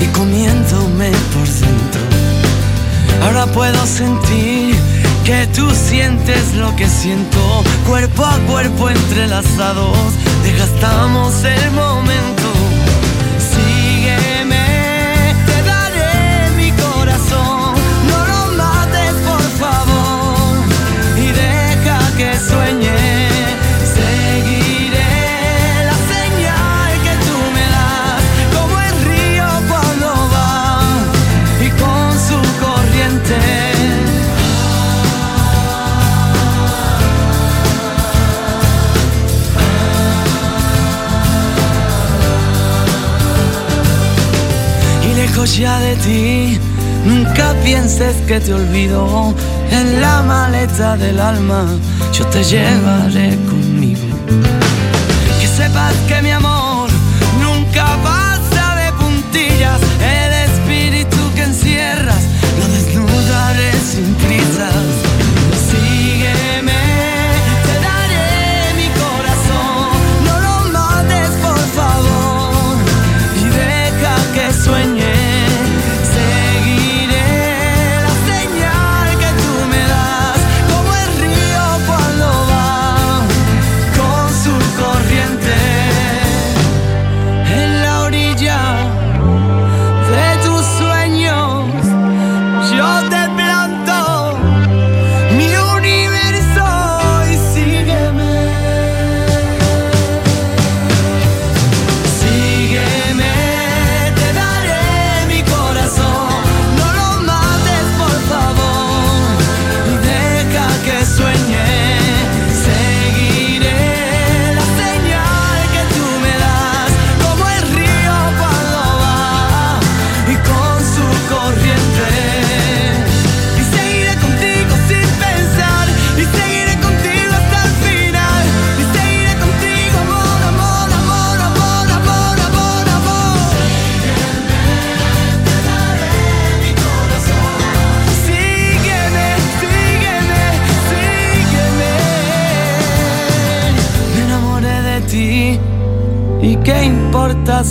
Y comiéndome por dentro. Ahora Ahora puedo sentir que tú sientes lo que siento, cuerpo a cuerpo entrelazados, desgastamos el momento. Ya de ti. Nunca pienses que te olvido. En la maleta del alma yo te llevaré conmigo. Que sepas que mi amor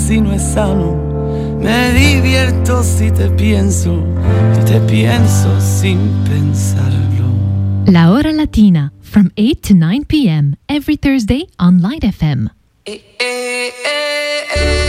si no es sano. Me divierto si te pienso y te pienso sin pensarlo. La Hora Latina, from 8 to 9 p.m. every Thursday on Light FM. Eh, eh, eh,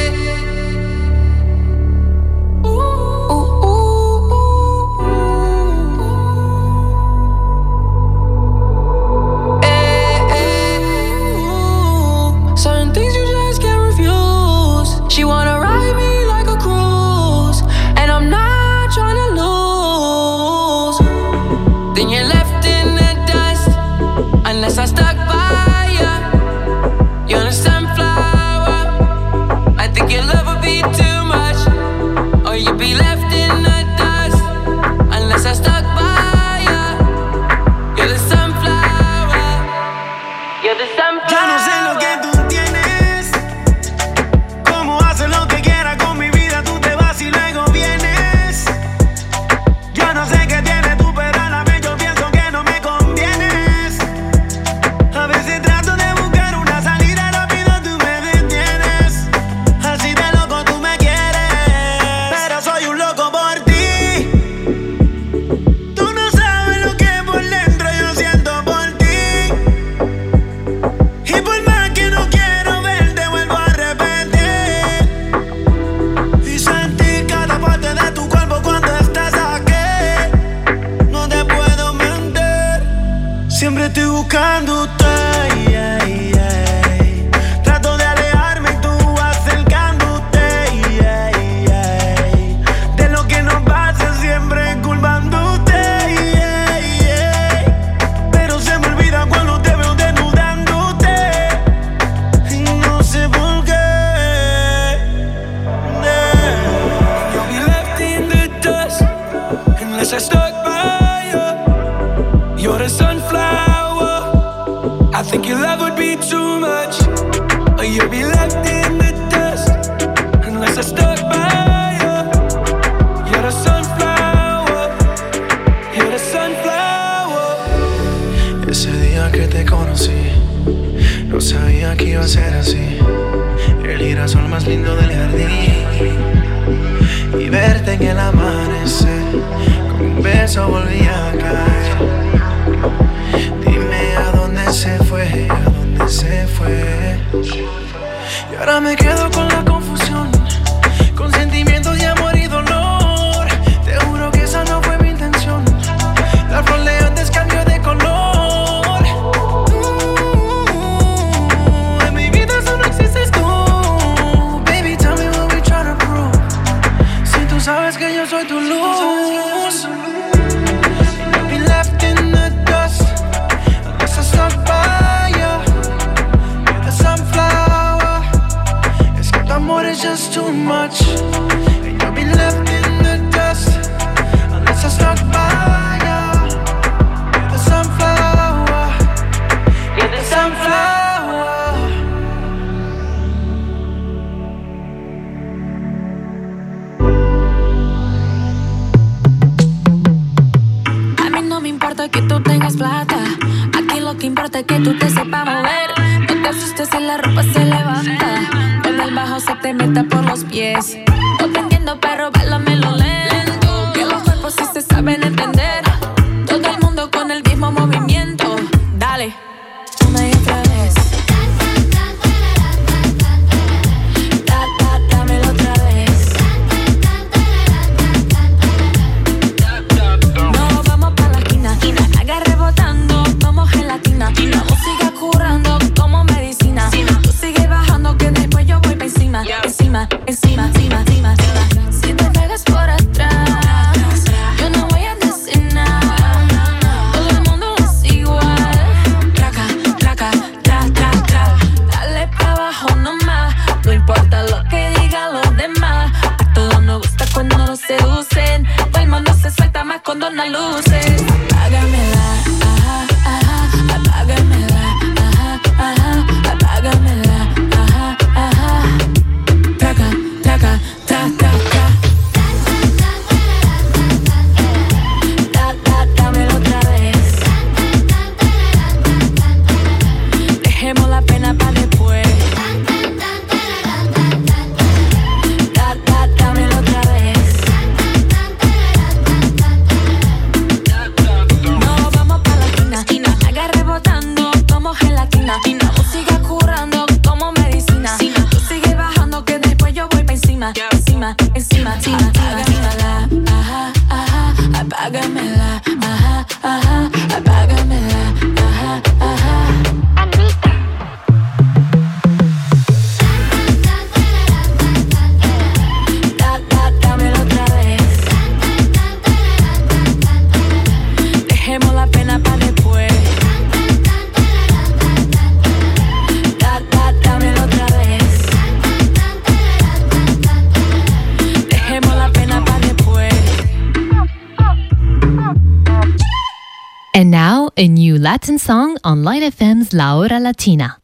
Online FM's La Hora Latina.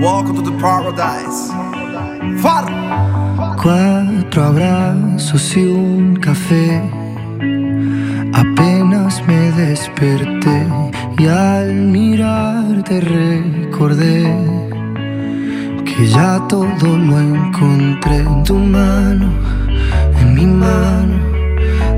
Welcome to the paradise. Far. Cuatro abrazos y un café. Apenas me desperté y al mirarte recordé que ya todo lo encontré en tu mano, en mi mano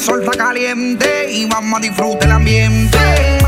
el sol está caliente y vamos a disfrutar el ambiente.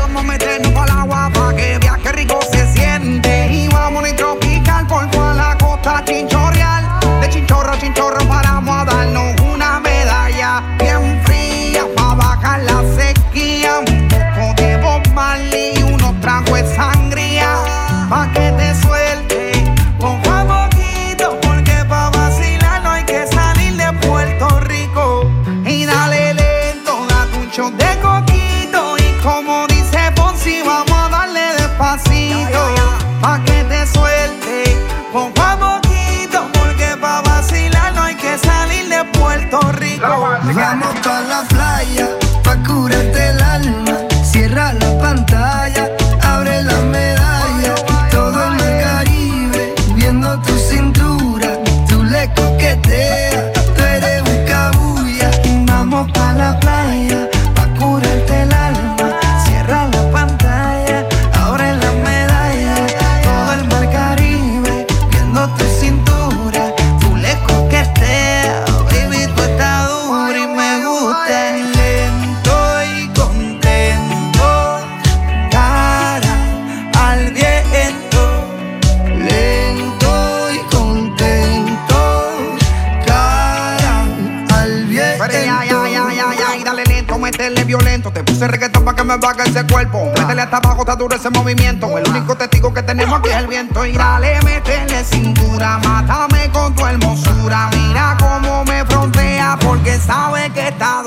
Te puse reggaetón pa' que me baje ese cuerpo. Métele hasta abajo, está duro ese movimiento. El único testigo que tenemos aquí es el viento. Y dale, métele cintura, mátame con tu hermosura. Mira cómo me frontea, porque sabe que está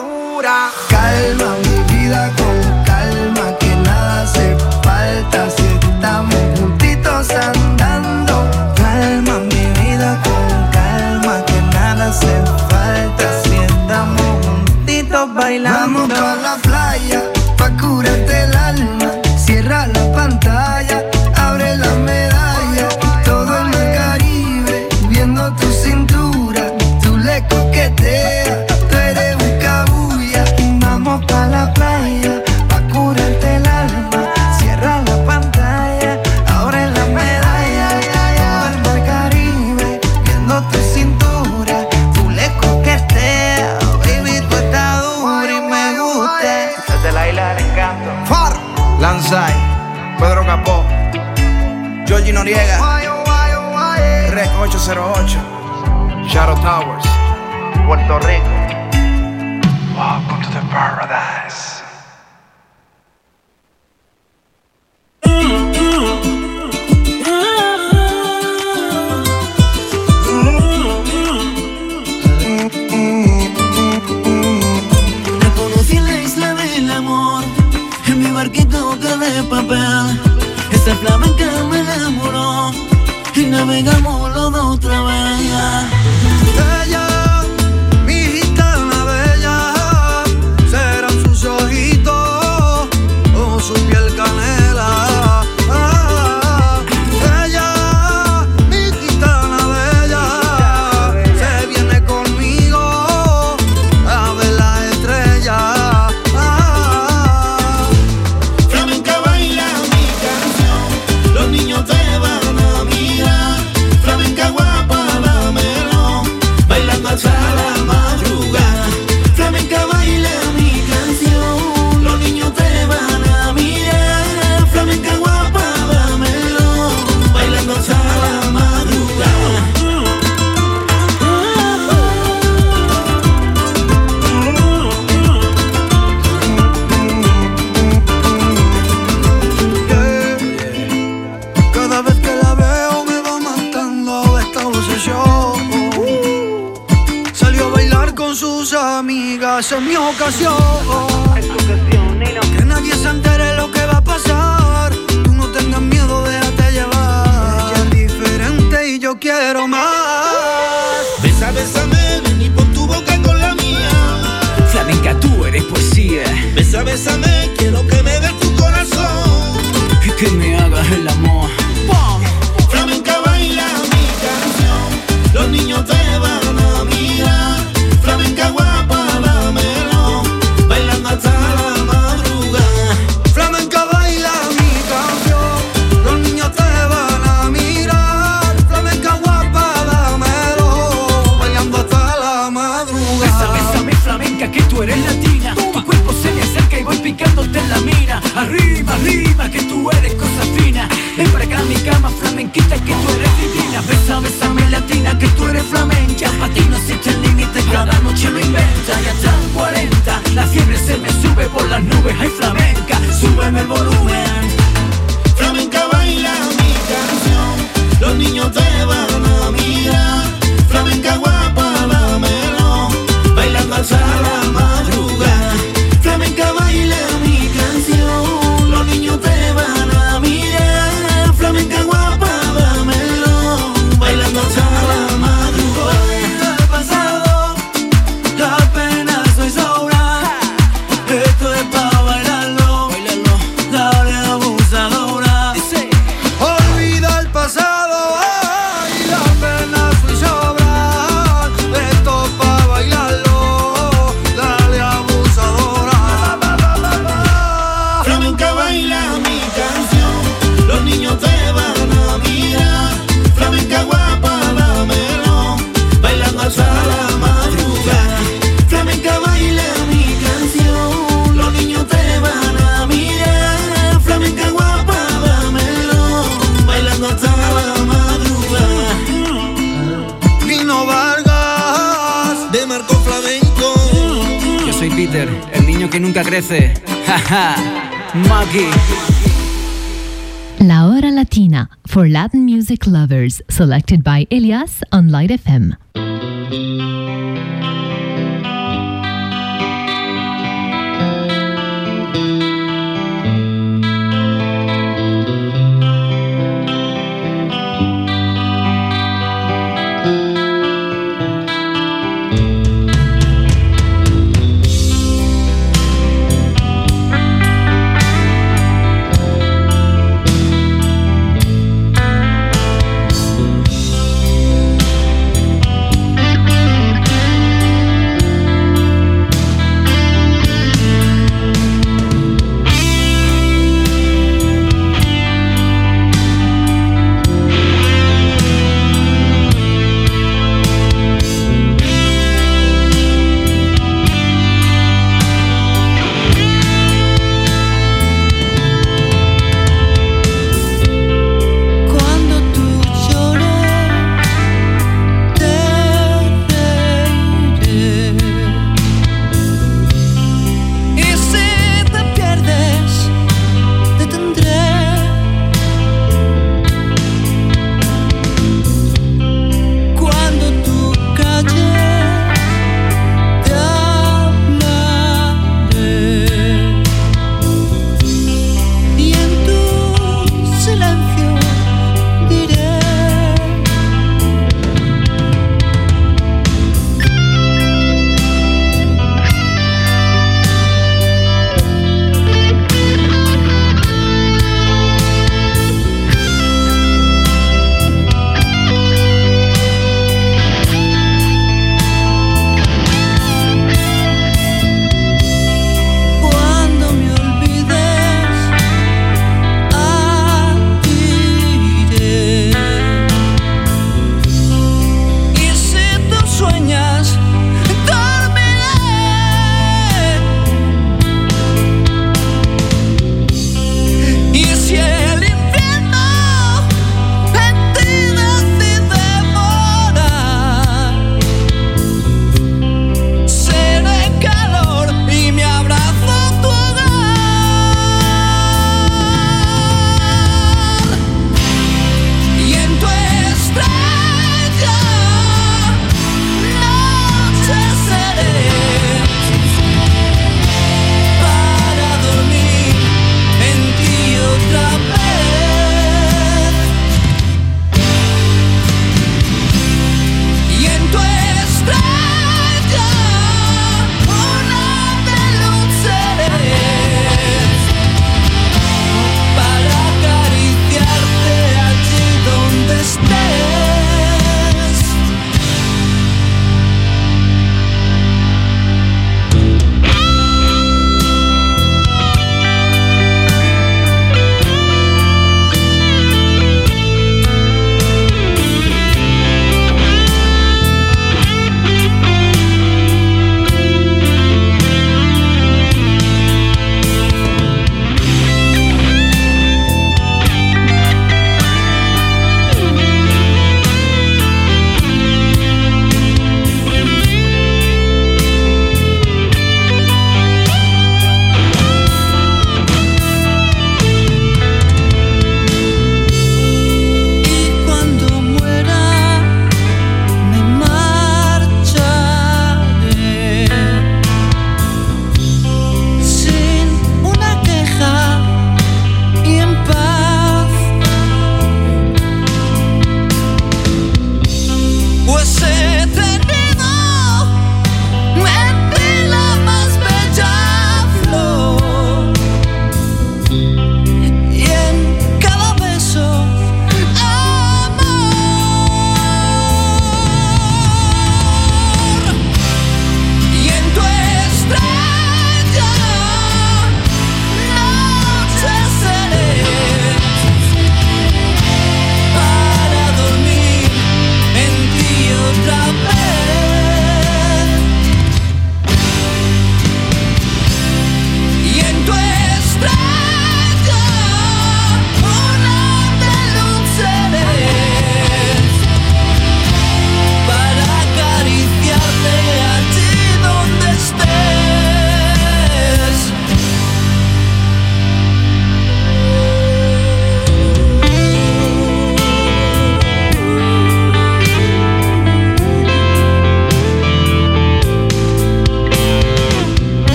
08 Shadow Towers, Puerto Rico. Welcome to the paradise. La isla del amor, en mi barquito de papel. Esa flamenca me enamoró y navegamos los dos otra vez. Poesía. Besa, bésame, quiero que me des tu corazón. Y que me hagas el amor. Flamenca baila mi canción, los niños te van a mirar. Flamenca guapa, dámelo, bailando hasta la madrugada. Flamenca baila mi canción, los niños te van a mirar. Flamenca guapa, dámelo, bailando hasta la Besa, madrugada. bésame, flamenca, que tú eres latina. Arriba, arriba, que tú eres cosa fina. Ven para mi cama, flamenquita, que tú eres divina. Besa, bésame, latina, que tú eres flamenca. Pa' ti no existe el límite, cada noche lo inventa. Ya están 40, la fiebre se me sube por las nubes. Hay flamenca, súbeme el volumen. Flamenca baila mi canción, los niños te van a mirar. Crece. Maki. La Hora Latina for Latin music lovers, selected by Elias on Light FM.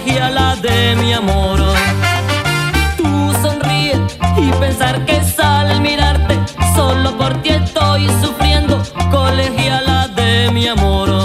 magia la de mi amor. Tú sonríes y pensar que es mirarte, solo por ti estoy sufriendo, colegiala de mi amor.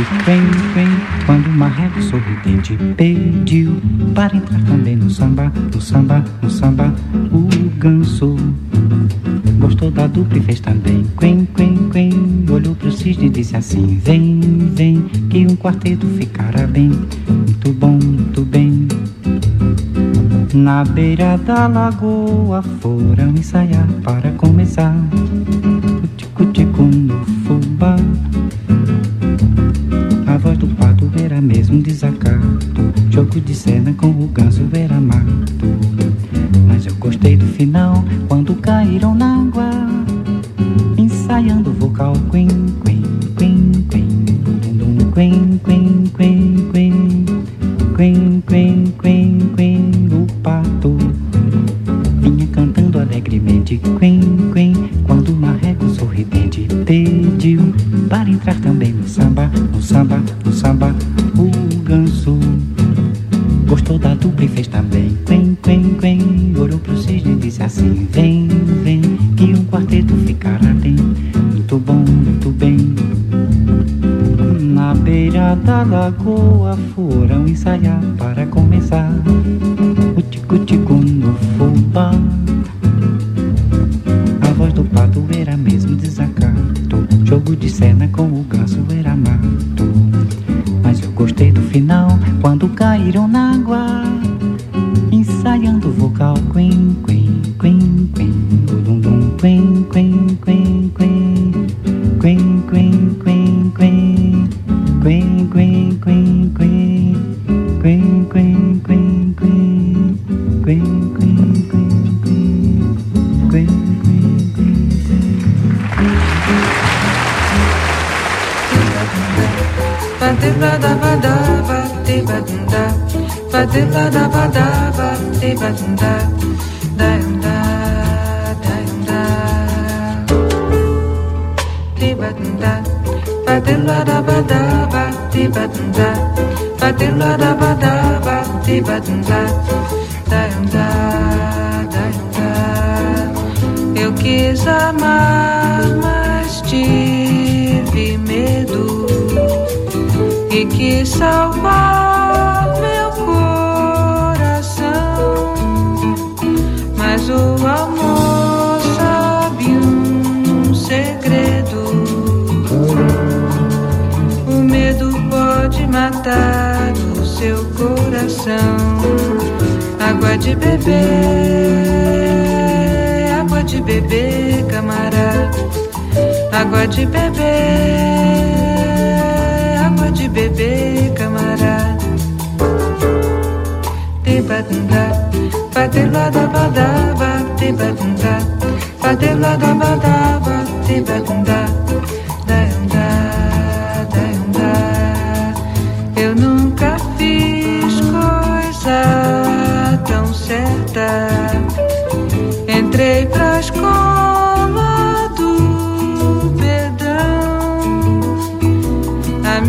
disse vem, vem, quando o marreco sorridente pediu para entrar também no samba, no samba, no samba, o ganso gostou da dupla e fez também quem quem quem olhou pro cisne e disse assim vem, vem, que um quarteto ficará bem, muito bom, muito bem. Na beira da lagoa foram ensaiar para começar um desacato, jogo de cena com clean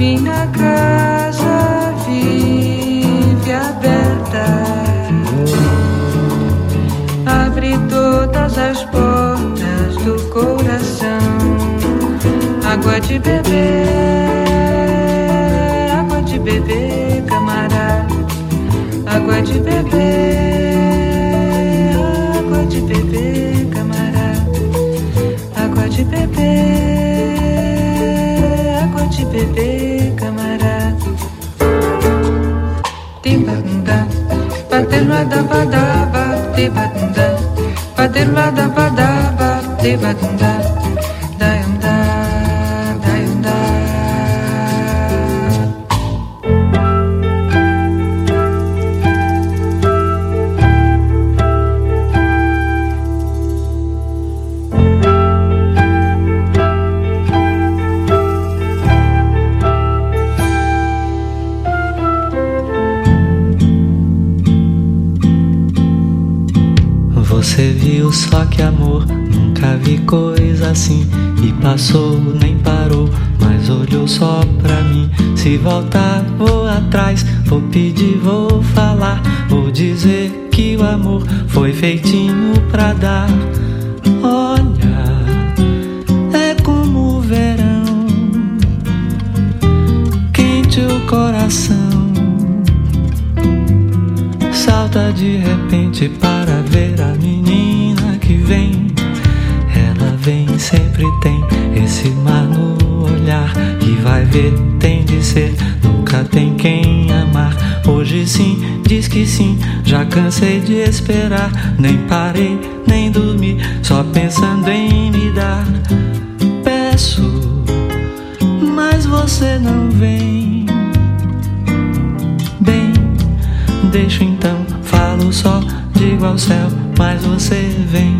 Minha casa vive aberta. Abre todas as portas do coração. Água de beber, água de beber, camarada. Água de beber. da ba da ba di ba da ba di la olhar. E vai ver, tem de ser, nunca tem quem amar. Hoje sim, diz que sim, já cansei de esperar. Nem parei, nem dormi, só pensando em me dar. Peço, mas você não vem. Bem, deixo então, falo só, digo ao céu, mas você vem.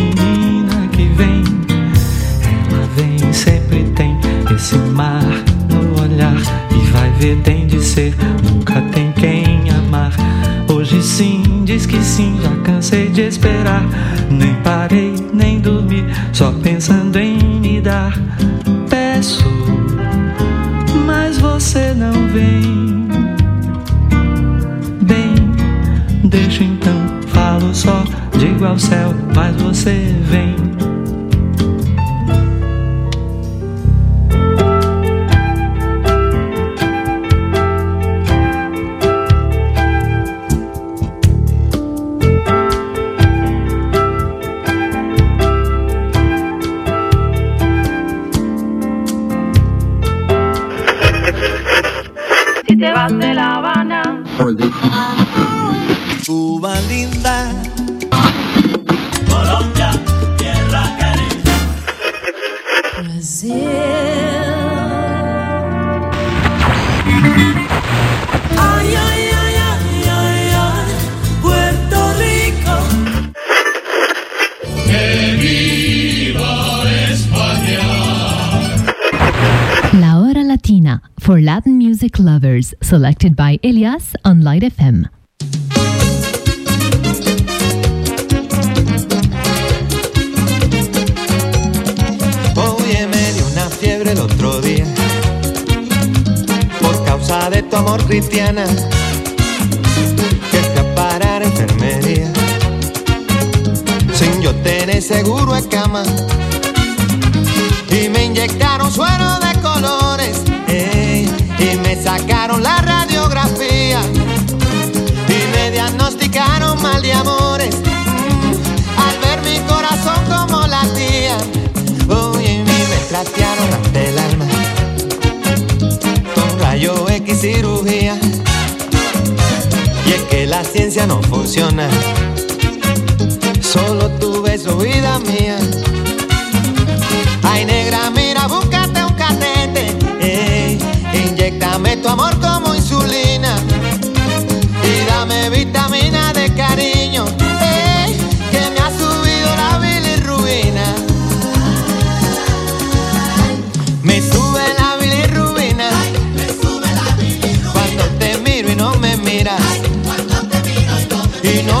esse mar no olhar. E vai ver, tem de ser, nunca tem quem amar. Hoje sim, diz que sim, já cansei de esperar. Nem parei, nem dormi, só pensando em me dar. Peço, mas você não vem. Bem, deixo então, falo só, digo ao céu, mas você vem. Te vas de La Habana, Cuba linda. Colombia, tierra querida. Ay, for Latin music lovers, selected by Elias on Light FM. Oye, me dio una fiebre el otro día por causa de tu amor cristiana que fui a parar a enfermería sin yo tener seguro de cama y me inyectaron suero de colores me sacaron la radiografía y me diagnosticaron mal de amores al ver mi corazón como latía Oye, y me trastearon el alma con rayo X cirugía. Y es que la ciencia no funciona. Solo tu beso, vida mía. Miro y no